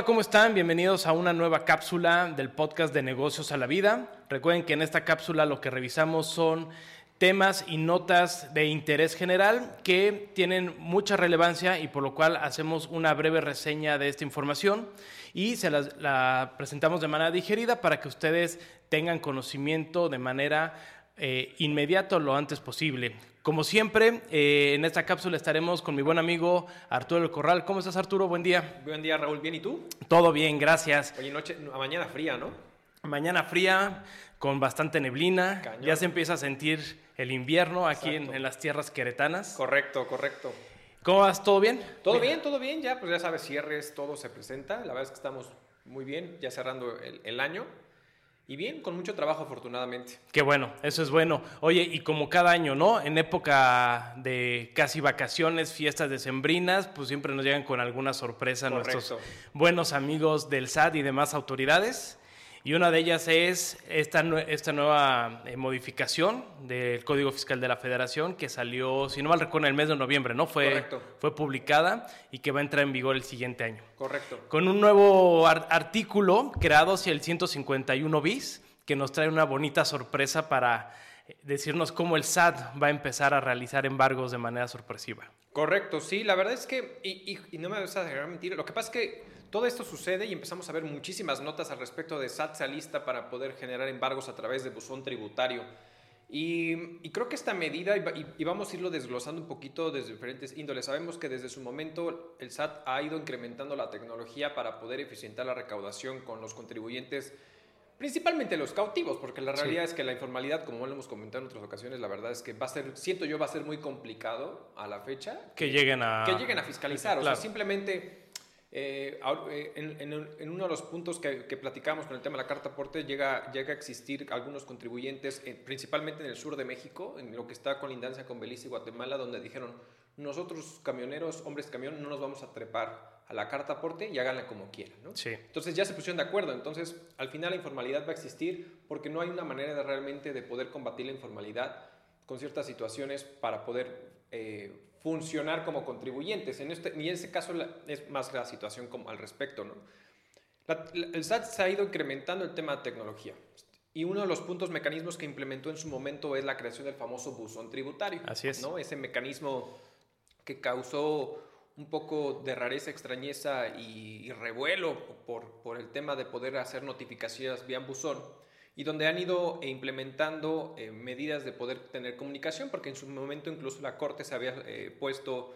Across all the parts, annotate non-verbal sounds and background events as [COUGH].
Hola, ¿cómo están? Bienvenidos a una nueva cápsula del podcast de negocios a la vida. Recuerden que en esta cápsula lo que revisamos son temas y notas de interés general que tienen mucha relevancia y por lo cual hacemos una breve reseña de esta información y se la presentamos de manera digerida para que ustedes tengan conocimiento de manera eh, inmediata lo antes posible. Como siempre, eh, en esta cápsula estaremos con mi buen amigo Arturo El Corral. ¿Cómo estás, Arturo? Buen día. Buen día, Raúl. ¿Bien y tú? Todo bien, gracias. Oye, noche, mañana fría, ¿no? Mañana fría, con bastante neblina. Ya se empieza a sentir el invierno aquí en, las tierras queretanas. Correcto, correcto. ¿Cómo vas? ¿Todo bien? Todo bien, todo bien. Ya, pues ya sabes, cierres, todo se presenta. La verdad es que estamos muy bien, ya cerrando el año. Y bien, con mucho trabajo afortunadamente. Qué bueno, eso es bueno. Oye, y como cada año, ¿no? En época de casi vacaciones, fiestas decembrinas, pues siempre nos llegan con alguna sorpresa nuestros buenos amigos del SAT y demás autoridades. Y una de ellas es esta, esta nueva eh, modificación del Código Fiscal de la Federación que salió, si no mal recuerdo, en el mes de noviembre, ¿no? Fue, fue publicada y que va a entrar en vigor el siguiente año. Correcto. Con un nuevo artículo creado hacia el 151 bis que nos trae una bonita sorpresa para eh, decirnos cómo el SAT va a empezar a realizar embargos de manera sorpresiva. Correcto, sí, la verdad es que, y, y no me vas a dejar mentir, lo que pasa es que todo esto sucede y empezamos a ver muchísimas notas al respecto de SAT se lista para poder generar embargos a través de buzón tributario. Y, creo que esta medida, y, vamos a irlo desglosando un poquito desde diferentes índoles, sabemos que desde su momento el SAT ha ido incrementando la tecnología para poder eficientar la recaudación con los contribuyentes, principalmente los cautivos, porque la realidad es que la informalidad, como lo hemos comentado en otras ocasiones, la verdad es que va a ser, siento yo, va a ser muy complicado a la fecha. Que, lleguen a... Que lleguen a fiscalizar, o sea, simplemente eh, eh, en, uno de los puntos que, platicamos con el tema de la carta aporte, llega, llega a existir algunos contribuyentes, eh, principalmente en el sur de México, en lo que está colindancia con Belice y Guatemala, donde dijeron, nosotros camioneros, hombres camión, no nos vamos a trepar a la carta aporte y háganla como quieran. ¿no? Entonces ya se pusieron de acuerdo, entonces al final la informalidad va a existir porque no hay una manera de realmente de poder combatir la informalidad con ciertas situaciones para poder funcionar como contribuyentes. En este, y en ese caso es más la situación como al respecto. ¿no? el SAT se ha ido incrementando el tema de tecnología. Y uno de los puntos, mecanismos que implementó en su momento es la creación del famoso buzón tributario. Así es. ¿no? Ese mecanismo que causó un poco de rareza, extrañeza y, revuelo por, por, el tema de poder hacer notificaciones vía buzón y donde han ido implementando eh, medidas de poder tener comunicación, porque en su momento incluso la Corte se había eh, puesto,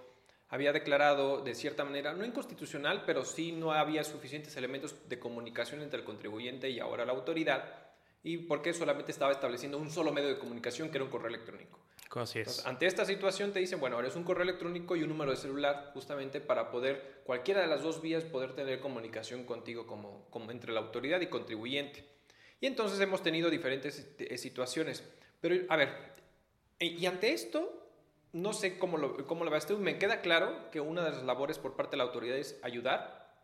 había declarado de cierta manera, no inconstitucional, pero sí no había suficientes elementos de comunicación entre el contribuyente y ahora la autoridad, y porque solamente estaba estableciendo un solo medio de comunicación, que era un correo electrónico. Así es. ante esta situación te dicen, bueno, ahora es un correo electrónico y un número de celular justamente para poder, cualquiera de las dos vías, poder tener comunicación contigo como, como entre la autoridad y contribuyente. Y entonces hemos tenido diferentes eh, situaciones. Pero, a ver, eh, y ante esto, no sé cómo lo, cómo lo va a Me queda claro que una de las labores por parte de la autoridad es ayudar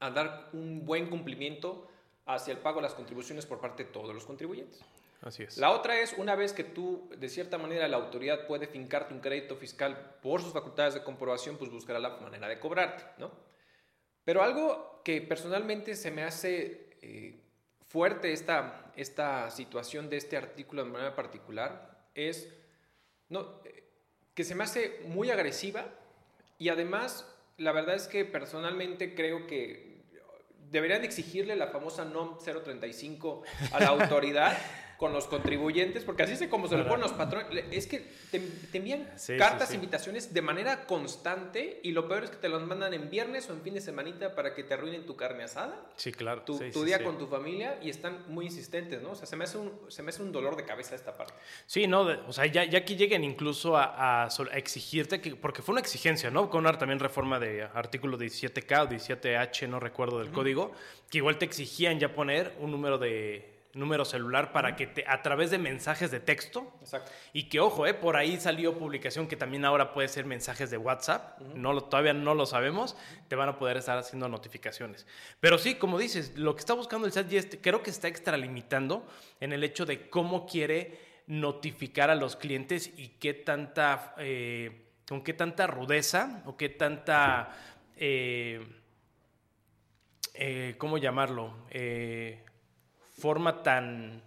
a dar un buen cumplimiento hacia el pago de las contribuciones por parte de todos los contribuyentes. Así es. La otra es, una vez que tú, de cierta manera, la autoridad puede fincarte un crédito fiscal por sus facultades de comprobación, pues buscará la manera de cobrarte, ¿no? Pero algo que personalmente se me hace eh, fuerte esta, esta situación de este artículo de manera particular es no, que se me hace muy agresiva y además la verdad es que personalmente creo que deberían exigirle la famosa NOM 035 a la [LAUGHS] autoridad con los contribuyentes, porque así es como se lo ponen los patrones. Es que te, envían cartas, invitaciones de manera constante y lo peor es que te los mandan en viernes o en fin de semanita para que te arruinen tu carne asada. Sí, claro. Tu, tu día con tu familia y están muy insistentes, ¿no? O sea, se me hace un, se me hace un dolor de cabeza esta parte. Sí, no, o sea, ya, ya que lleguen incluso a, a, exigirte, que, porque fue una exigencia, ¿no? Con una también reforma de artículo 17K o 17H, no recuerdo del código, que igual te exigían ya poner un número de número celular para que te, a través de mensajes de texto, Exacto. y que ojo, eh, por ahí salió publicación que también ahora puede ser mensajes de WhatsApp, no lo, todavía no lo sabemos, te van a poder estar haciendo notificaciones. Pero sí, como dices, lo que está buscando el SAT creo que está extralimitando en el hecho de cómo quiere notificar a los clientes y qué tanta, eh, con qué tanta rudeza o qué tanta... Eh, eh, ¿cómo llamarlo? Forma tan,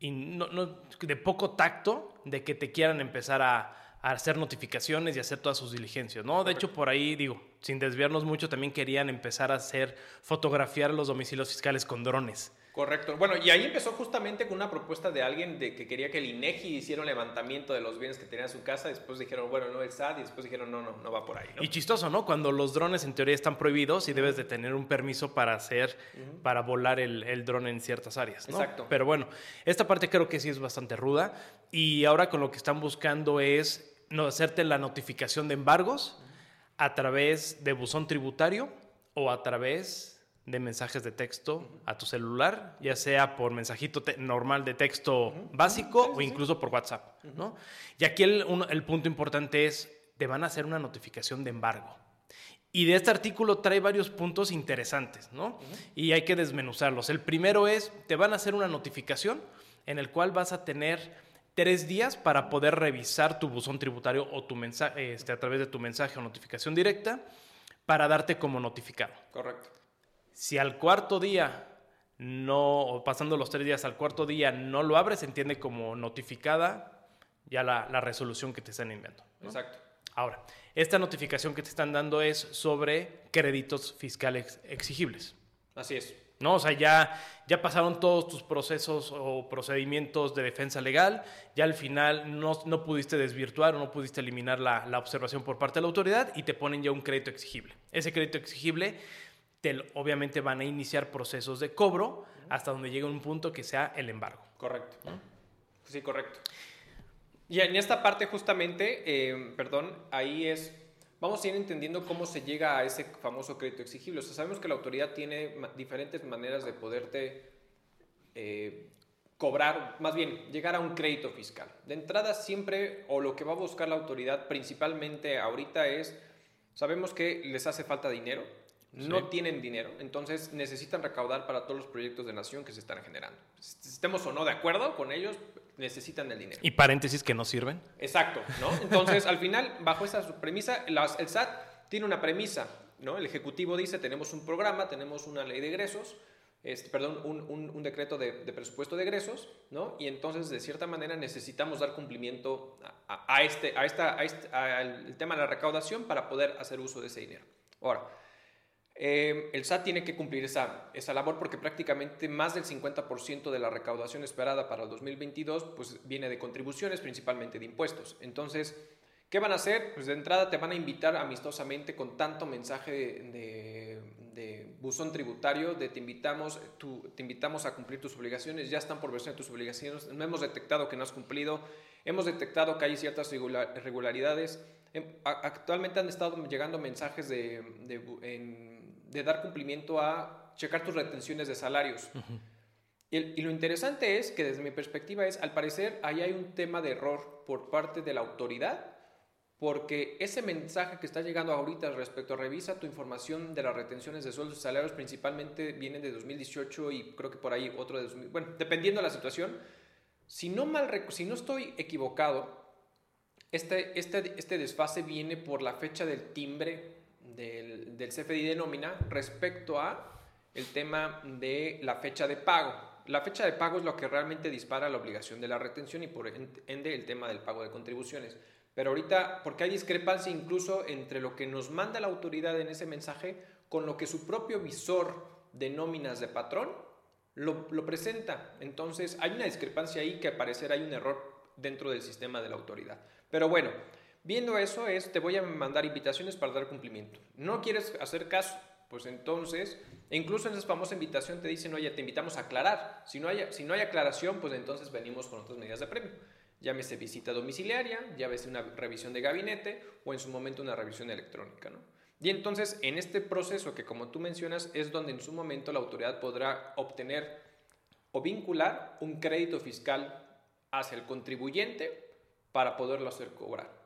de poco tacto de que te quieran empezar a, hacer notificaciones y hacer todas sus diligencias, ¿no? De hecho, por ahí, digo, sin desviarnos mucho, también querían empezar a hacer, fotografiar los domicilios fiscales con drones. Correcto. Bueno, y ahí empezó justamente con una propuesta de alguien de que quería que el INEGI hiciera un levantamiento de los bienes que tenía en su casa. Después dijeron, bueno, no el SAT. Y después dijeron, no, no, no va por ahí. Y chistoso, ¿no? Cuando los drones en teoría están prohibidos y debes de tener un permiso para hacer, para volar el, el dron en ciertas áreas. ¿no? Exacto. Pero bueno, esta parte creo que sí es bastante ruda. Y ahora con lo que están buscando es no, hacerte la notificación de embargos a través de buzón tributario o a través de mensajes de texto a tu celular, ya sea por mensajito normal de texto básico o incluso por WhatsApp. ¿no? Y aquí el, el, punto importante es, te van a hacer una notificación de embargo. Y de este artículo trae varios puntos interesantes, ¿no? Y hay que desmenuzarlos. El primero es, te van a hacer una notificación en el cual vas a tener tres días para poder revisar tu buzón tributario o tu mensaje, este, a través de tu mensaje o notificación directa para darte como notificado. Correcto. Si al cuarto día no, o pasando los tres días al cuarto día no lo abres, se entiende como notificada ya la, resolución que te están enviando. Exacto. Ahora, esta notificación que te están dando es sobre créditos fiscales exigibles. Así es. ¿no? O sea, ya, ya pasaron todos tus procesos o procedimientos de defensa legal, ya al final no, no pudiste desvirtuar o no pudiste eliminar la, la, observación por parte de la autoridad y te ponen ya un crédito exigible. Ese crédito exigible obviamente van a iniciar procesos de cobro hasta donde llegue un punto que sea el embargo. Correcto. Sí, correcto. Y en esta parte justamente, eh, perdón, ahí es, vamos a ir entendiendo cómo se llega a ese famoso crédito exigible. O sea, sabemos que la autoridad tiene diferentes maneras de poderte eh, cobrar, más bien, llegar a un crédito fiscal. De entrada siempre, o lo que va a buscar la autoridad principalmente ahorita es, sabemos que les hace falta dinero, no tienen dinero, entonces necesitan recaudar para todos los proyectos de nación que se están generando. Estemos o no de acuerdo con ellos, necesitan el dinero. Y paréntesis que no sirven. Exacto, ¿no? Entonces, al final, bajo esa premisa, el SAT tiene una premisa, ¿no? El Ejecutivo dice, tenemos un programa, tenemos una ley de egresos, este, perdón, un, decreto de, presupuesto de egresos, ¿no? Y entonces, de cierta manera, necesitamos dar cumplimiento a, este, a esta, a este, al tema de la recaudación para poder hacer uso de ese dinero. Ahora, eh, el SAT tiene que cumplir esa, esa labor porque prácticamente más del 50% de la recaudación esperada para el 2022 pues, viene de contribuciones, principalmente de impuestos. Entonces, ¿qué van a hacer? Pues de entrada te van a invitar amistosamente con tanto mensaje de, buzón tributario, de te invitamos, te invitamos a cumplir tus obligaciones, ya están por versión de tus obligaciones, no hemos detectado que no has cumplido, hemos detectado que hay ciertas irregularidades. Em, actualmente han estado llegando mensajes de, en, de dar cumplimiento a checar tus retenciones de salarios. y, lo interesante es que desde mi perspectiva es, al parecer, ahí hay un tema de error por parte de la autoridad, porque ese mensaje que está llegando ahorita respecto a revisa tu información de las retenciones de sueldos y salarios principalmente viene de 2018 y creo que por ahí otro de 2000, bueno, dependiendo de la situación, si no mal si no estoy equivocado, este, este, este desfase viene por la fecha del timbre del, del CFDI de nómina respecto a el tema de la fecha de pago. La fecha de pago es lo que realmente dispara la obligación de la retención y por ende el tema del pago de contribuciones. Pero ahorita, porque hay discrepancia incluso entre lo que nos manda la autoridad en ese mensaje con lo que su propio visor de nóminas de patrón lo, lo presenta. Entonces hay una discrepancia ahí que al parecer hay un error dentro del sistema de la autoridad. Pero bueno, Viendo eso es, te voy a mandar invitaciones para dar cumplimiento. ¿No quieres hacer caso? Pues entonces, incluso en esa famosa invitación te dicen, oye, te invitamos a aclarar. Si no hay, si no hay aclaración, pues entonces venimos con otras medidas de premio. Llámese visita domiciliaria, llámese una revisión de gabinete o en su momento una revisión electrónica. ¿no? Y entonces, en este proceso que como tú mencionas, es donde en su momento la autoridad podrá obtener o vincular un crédito fiscal hacia el contribuyente para poderlo hacer cobrar.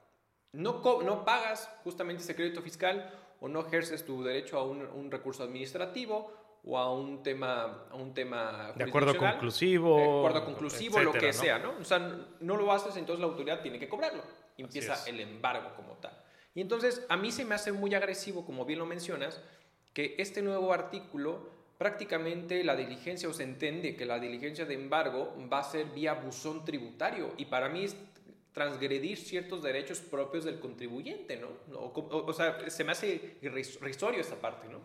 No, no pagas justamente ese crédito fiscal o no ejerces tu derecho a un, recurso administrativo o a un tema, a un tema de acuerdo conclusivo, de acuerdo conclusivo, lo que sea, ¿no? O sea, no lo haces, entonces la autoridad tiene que cobrarlo. Y empieza el embargo como tal. Y entonces a mí se me hace muy agresivo, como bien lo mencionas, que este nuevo artículo prácticamente la diligencia o se entiende que la diligencia de embargo va a ser vía buzón tributario y para mí transgredir ciertos derechos propios del contribuyente, ¿no? O, sea, se me hace irrisorio esta parte, ¿no?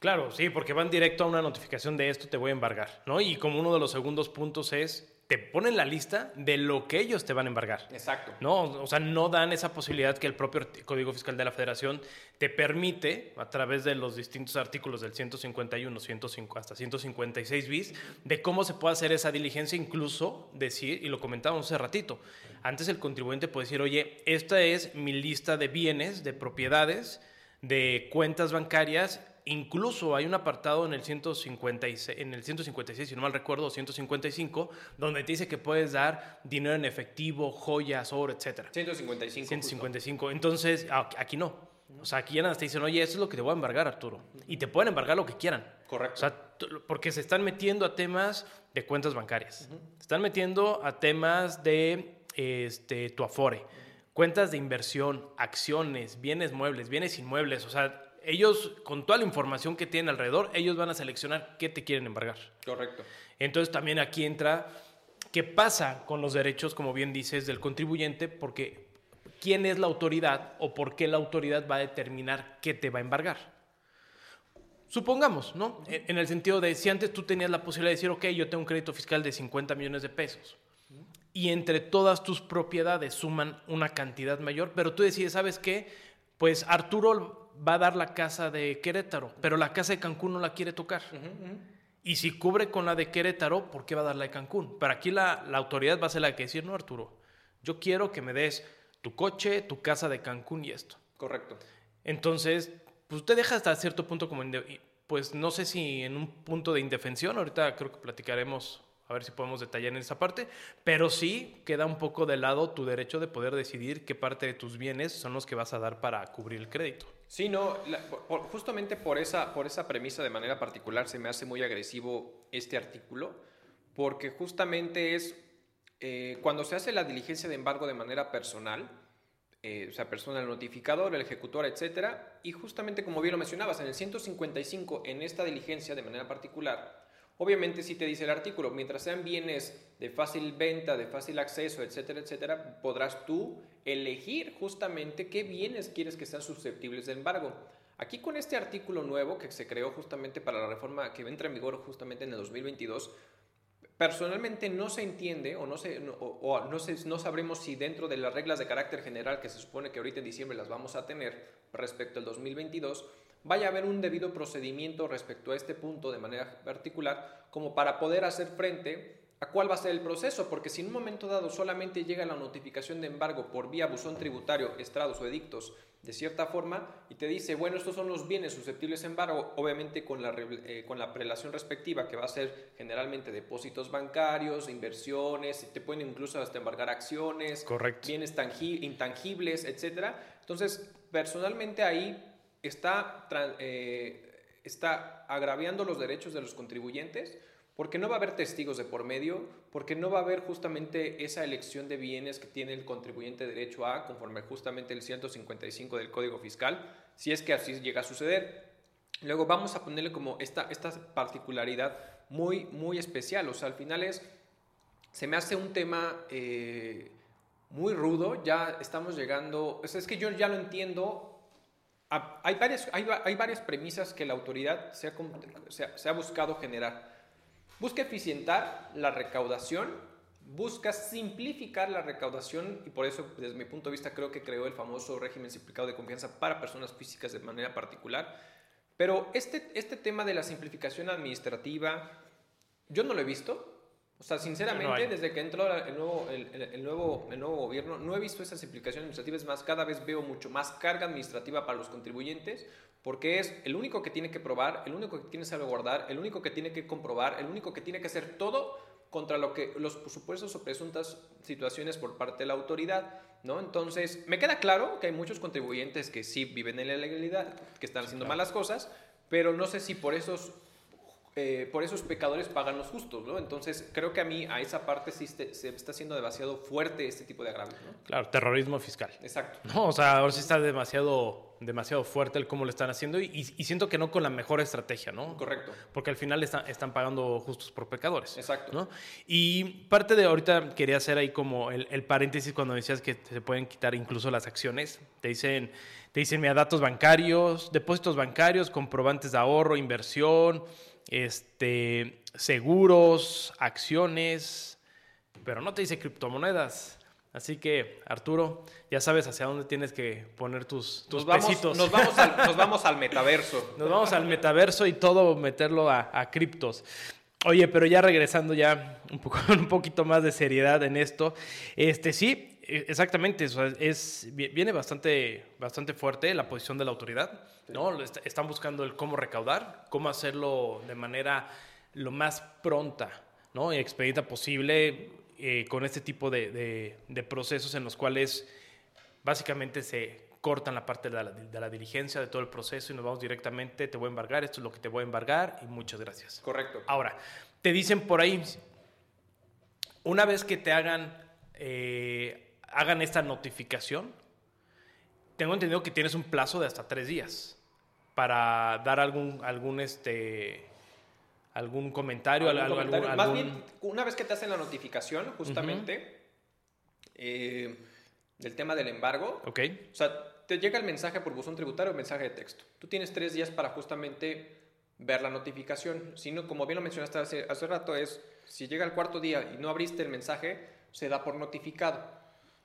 Claro, sí, porque van directo a una notificación de esto te voy a embargar, ¿no? Y como uno de los segundos puntos es te ponen la lista de lo que ellos te van a embargar. Exacto. No, o sea, no dan esa posibilidad que el propio Código Fiscal de la Federación te permite, a través de los distintos artículos del 151, 105, hasta 156 bis, de cómo se puede hacer esa diligencia, incluso decir, y lo comentábamos hace ratito, antes el contribuyente puede decir, oye, esta es mi lista de bienes, de propiedades, de cuentas bancarias Incluso hay un apartado en el, 156, en el 156, si no mal recuerdo, 155, donde te dice que puedes dar dinero en efectivo, joyas, oro, etc. 155. 155. Entonces, aquí no. O sea, aquí ya nada te dicen, oye, eso es lo que te voy a embargar, Arturo. Y te pueden embargar lo que quieran. Correcto. O sea, porque se están metiendo a temas de cuentas bancarias. Se están metiendo a temas de este, tu afore, cuentas de inversión, acciones, bienes muebles, bienes inmuebles. O sea, ellos, con toda la información que tienen alrededor, ellos van a seleccionar qué te quieren embargar. Correcto. Entonces también aquí entra qué pasa con los derechos, como bien dices, del contribuyente, porque quién es la autoridad o por qué la autoridad va a determinar qué te va a embargar. Supongamos, ¿no? En el sentido de si antes tú tenías la posibilidad de decir, ok, yo tengo un crédito fiscal de 50 millones de pesos y entre todas tus propiedades suman una cantidad mayor, pero tú decides, ¿sabes qué? Pues Arturo va a dar la casa de Querétaro, pero la casa de Cancún no la quiere tocar. Y si cubre con la de Querétaro, ¿por qué va a dar la de Cancún? Pero aquí la, autoridad va a ser la que decir, no, Arturo, yo quiero que me des tu coche, tu casa de Cancún y esto. Correcto. Entonces, pues usted deja hasta cierto punto como, pues no sé si en un punto de indefensión, ahorita creo que platicaremos a ver si podemos detallar en esa parte, pero sí queda un poco de lado tu derecho de poder decidir qué parte de tus bienes son los que vas a dar para cubrir el crédito. Sí, no, justamente por esa, por esa premisa de manera particular se me hace muy agresivo este artículo, porque justamente es eh, cuando se hace la diligencia de embargo de manera personal, eh, o sea, persona, el notificador, el ejecutor, etcétera, y justamente como bien lo mencionabas, en el 155, en esta diligencia de manera particular, Obviamente si te dice el artículo, mientras sean bienes de fácil venta, de fácil acceso, etcétera, etcétera, podrás tú elegir justamente qué bienes quieres que sean susceptibles de embargo. Aquí con este artículo nuevo que se creó justamente para la reforma que entra en vigor justamente en el 2022, personalmente no se entiende o no, se, o, no, no sabremos si dentro de las reglas de carácter general que se supone que ahorita en diciembre las vamos a tener respecto al 2022, vaya a haber un debido procedimiento respecto a este punto de manera particular como para poder hacer frente a cuál va a ser el proceso, porque si en un momento dado solamente llega la notificación de embargo por vía buzón tributario, estrados o edictos, de cierta forma, y te dice, bueno, estos son los bienes susceptibles de embargo, obviamente con la, eh, con la prelación respectiva, que va a ser generalmente depósitos bancarios, inversiones, te pueden incluso hasta embargar acciones, bienes intangibles, etc. Entonces, personalmente ahí está, eh, está agraviando los derechos de los contribuyentes porque no va a haber testigos de por medio, porque no va a haber justamente esa elección de bienes que tiene el contribuyente derecho a, conforme justamente el 155 del Código Fiscal, si es que así llega a suceder. Luego vamos a ponerle como esta, esta particularidad muy, muy especial, o sea, al final es, se me hace un tema eh, muy rudo, ya estamos llegando, o sea, es que yo ya lo entiendo hay varias, premisas que la autoridad se ha, buscado generar. Busca eficientar la recaudación, busca simplificar la recaudación y por eso, desde mi punto de vista, creo que creó el famoso régimen simplificado de confianza para personas físicas de manera particular. Pero este, este tema de la simplificación administrativa, yo no lo he visto. O sea, sinceramente, desde que entró el nuevo, el, nuevo, el nuevo gobierno, no he visto esas implicaciones administrativas. más, cada vez veo mucho más carga administrativa para los contribuyentes, porque es el único que tiene que probar, el único que tiene que salvaguardar, el único que tiene que comprobar, el único que tiene que hacer todo contra lo que los supuestos o presuntas situaciones por parte de la autoridad, ¿no? Entonces, me queda claro que hay muchos contribuyentes que sí viven en la ilegalidad, que están haciendo malas cosas, pero no sé si por esos eh, por esos pecadores pagan los justos, ¿no? Entonces, creo que a mí, a esa parte sí se, está haciendo demasiado fuerte este tipo de agravios, ¿no? Claro, terrorismo fiscal. Exacto. No, o sea, ahora sí está demasiado demasiado fuerte el cómo lo están haciendo y, siento que no con la mejor estrategia, ¿no? Correcto. Porque al final están pagando justos por pecadores. Exacto. ¿no? Y parte de ahorita quería hacer ahí como el, paréntesis cuando decías que se pueden quitar incluso las acciones. Te dicen, te dicen, mira, datos bancarios, depósitos bancarios, comprobantes de ahorro, inversión, este, seguros, acciones, pero no te dice criptomonedas. Así que, Arturo, ya sabes hacia dónde tienes que poner tus, tus nos vamos, pesitos. Nos vamos, al, nos [LAUGHS] vamos al metaverso. Nos vamos al metaverso y todo meterlo a, a criptos. Oye, pero ya regresando ya un, poco, [LAUGHS] un poquito más de seriedad en esto, este sí, e, exactamente, es, viene bastante, bastante fuerte la posición de la autoridad, ¿no? Están buscando el cómo recaudar, cómo hacerlo de manera lo más pronta, ¿no? Y expedita posible eh, con este tipo de, procesos en los cuales básicamente se cortan la parte de la, diligencia de todo el proceso y nos vamos directamente, te voy a embargar, esto es lo que te voy a embargar y muchas gracias. Correcto. Ahora, te dicen por ahí, una vez que te hagan, eh, hagan esta notificación, tengo entendido que tienes un plazo de hasta tres días para dar algún, algún este, algún comentario, ¿Algún Más bien, una vez que te hacen la notificación, justamente, eh, del tema del embargo, ok o sea, te llega el mensaje por buzón tributario o mensaje de texto. Tú tienes tres días para justamente ver la notificación. Si no, como bien lo mencionaste hace, hace rato, es si llega el cuarto día y no abriste el mensaje, se da por notificado.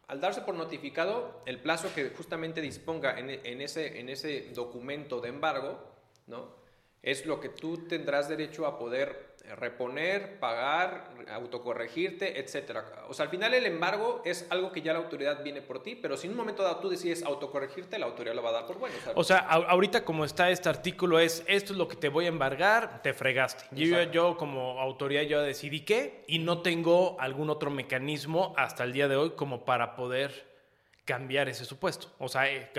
Al darse por notificado, el plazo que justamente disponga en, ese, en ese documento de embargo, ¿no? es lo que tú tendrás derecho a poder reponer, pagar, autocorregirte, etc. O sea, al final el embargo es algo que ya la autoridad viene por ti, pero si en un momento dado tú decides autocorregirte, la autoridad lo va a dar por bueno. O sea, ahorita como está este artículo es, esto es lo que te voy a embargar, te fregaste. Yo, yo como autoridad yo decidí qué y no tengo algún otro mecanismo hasta el día de hoy como para poder cambiar ese supuesto. O sea, eh,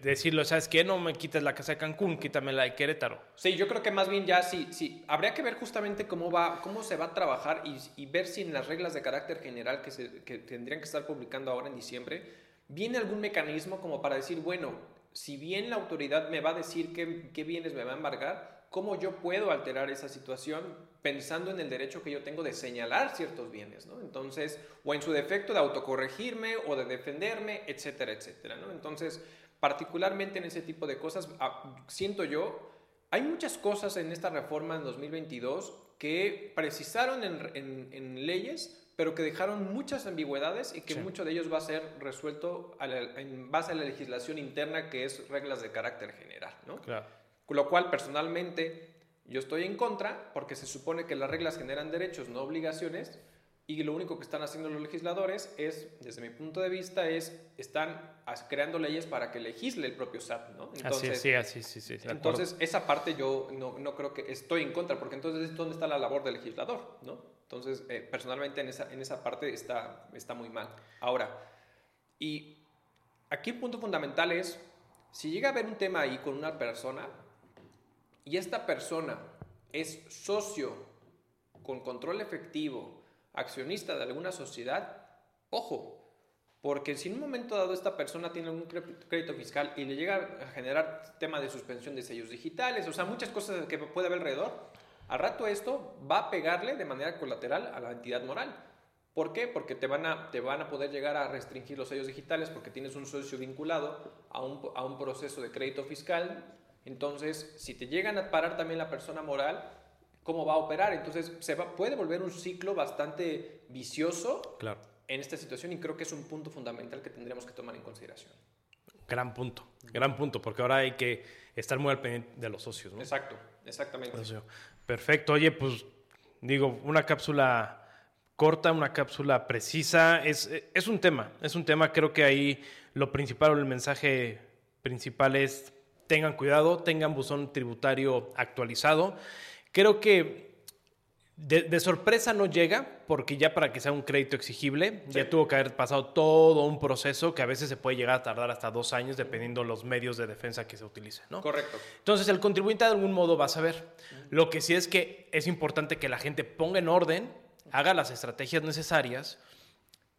decirlo, ¿sabes qué? No me quites la casa de Cancún, quítame la de Querétaro. Sí, yo creo que más bien ya sí, sí. Habría que ver justamente cómo, va, cómo se va a trabajar y, ver si en las reglas de carácter general que, se, que tendrían que estar publicando ahora en diciembre, viene algún mecanismo como para decir, bueno, si bien la autoridad me va a decir qué, qué bienes me va a embargar, ¿cómo yo puedo alterar esa situación pensando en el derecho que yo tengo de señalar ciertos bienes, ¿no? Entonces, o en su defecto de autocorregirme o de defenderme, etcétera, etcétera, ¿no? Entonces, particularmente en ese tipo de cosas, ah, siento yo, hay muchas cosas en esta reforma en 2022 que precisaron en, leyes, pero que dejaron muchas ambigüedades y que mucho de ellos va a ser resuelto en base a la legislación interna que es reglas de carácter general, ¿no? Claro. Lo cual, personalmente, yo estoy en contra porque se supone que las reglas generan derechos, no obligaciones, y lo único que están haciendo los legisladores es, desde mi punto de vista, es están creando leyes para que legisle el propio SAT, ¿no? Entonces, sí, así, sí, sí. entonces, esa parte yo no, no, creo que estoy en contra, porque entonces, ¿dónde está la labor del legislador, no? Entonces, eh, personalmente, en esa, en esa parte está, está muy mal. Ahora, y aquí el punto fundamental es, si llega a haber un tema ahí con una persona, y esta persona es socio con control efectivo, accionista de alguna sociedad, ojo, porque si en un momento dado esta persona tiene algún crédito fiscal y le llega a generar tema de suspensión de sellos digitales, o sea, muchas cosas que puede haber alrededor, al rato esto va a pegarle de manera colateral a la entidad moral. ¿Por qué? Porque te van a, te van a poder llegar a restringir los sellos digitales porque tienes un socio vinculado a un, a un proceso de crédito fiscal entonces, si te llegan a parar también la persona moral, ¿cómo va a operar? Entonces, se puede volver un ciclo bastante vicioso claro. en esta situación y creo que es un punto fundamental que tendríamos que tomar en consideración. Gran punto, gran punto, porque ahora hay que estar muy al pendiente de los socios. ¿no? Exacto, exactamente. Perfecto, oye, pues digo, una cápsula corta, una cápsula precisa, es, es un tema, es un tema, creo que ahí lo principal o el mensaje principal es tengan cuidado, tengan buzón tributario actualizado. Creo que de, sorpresa no llega, porque ya para que sea un crédito exigible, ya tuvo que haber pasado todo un proceso que a veces se puede llegar a tardar hasta dos años dependiendo los medios de defensa que se utilicen. ¿no? Correcto. Entonces el contribuyente de algún modo va a saber. Lo que sí es que es importante que la gente ponga en orden, haga las estrategias necesarias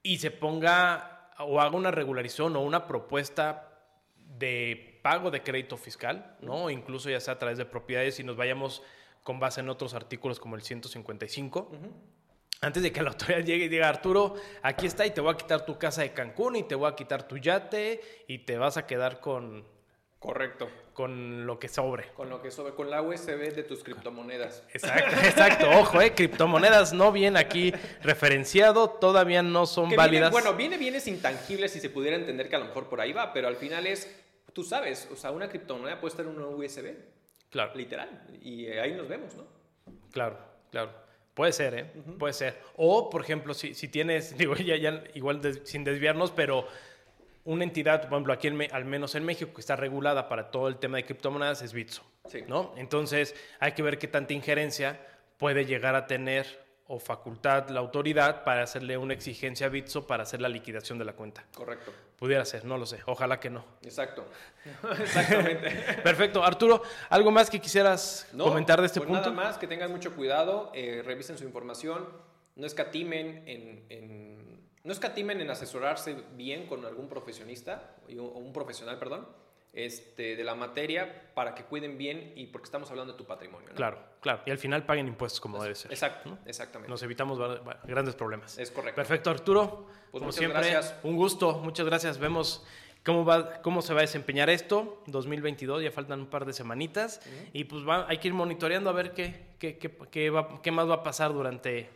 y se ponga o haga una regularización o una propuesta de pago de crédito fiscal, ¿no? Incluso ya sea a través de propiedades y nos vayamos con base en otros artículos como el 155. Antes de que la autoridad [LAUGHS] llegue y diga, Arturo, aquí está y te voy a quitar tu casa de Cancún y te voy a quitar tu yate y te vas a quedar con... Correcto. Con lo que sobre. Con lo que sobre, con la USB de tus criptomonedas. Exacto, exacto. Ojo, eh, criptomonedas no vienen aquí referenciado, todavía no son válidas. bueno, viene bienes intangibles y se pudiera entender que a lo mejor por ahí va, pero al final es, tú sabes, o sea, una criptomoneda puede estar en una USB. Claro. Literal. Y ahí nos vemos, ¿no? Claro, claro. Puede ser, ¿eh? Puede ser. O, por ejemplo, si, si tienes, [LAUGHS] digo, ya, ya igual sin desviarnos, pero una entidad, por ejemplo, aquí al menos en México, que está regulada para todo el tema de criptomonedas es Bitso. Sí. ¿no? Entonces, hay que ver qué tanta injerencia puede llegar a tener o facultad la autoridad para hacerle una exigencia a Bitso para hacer la liquidación de la cuenta. Correcto. Pudiera ser, no lo sé. Ojalá que no. Exacto. [LAUGHS] Exactamente. Perfecto. Arturo, ¿algo más que quisieras comentar de este pues punto? Nada más, que tengan mucho cuidado, eh, revisen su información, no escatimen en, en, no escatimen en asesorarse bien con algún profesionista, o un profesional, perdón este, de la materia para que cuiden bien y porque estamos hablando de tu patrimonio. Claro, claro. Y al final paguen impuestos como debe ser. Exacto, exactamente. Nos evitamos grandes problemas. Es correcto. Perfecto, Arturo. Pues como siempre, gracias. un gusto. Muchas gracias. Vemos cómo, va, cómo se va a desempeñar esto. 2022, ya faltan un par de semanitas. Y pues va, hay que ir monitoreando a ver qué, qué, qué, qué, va, qué más va a pasar durante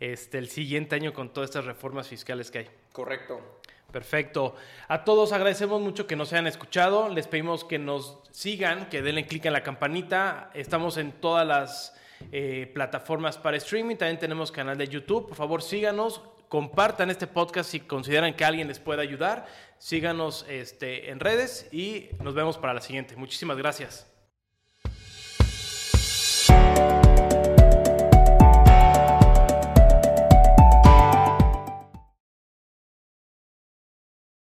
este, el siguiente año con todas estas reformas fiscales que hay. Correcto. Perfecto. A todos agradecemos mucho que nos hayan escuchado. Les pedimos que nos sigan, que denle clic en la campanita. Estamos en todas las eh, plataformas para streaming. También tenemos canal de YouTube. Por favor, síganos. Compartan este podcast si consideran que alguien les pueda ayudar. Síganos este, en redes y nos vemos para la siguiente. Muchísimas gracias.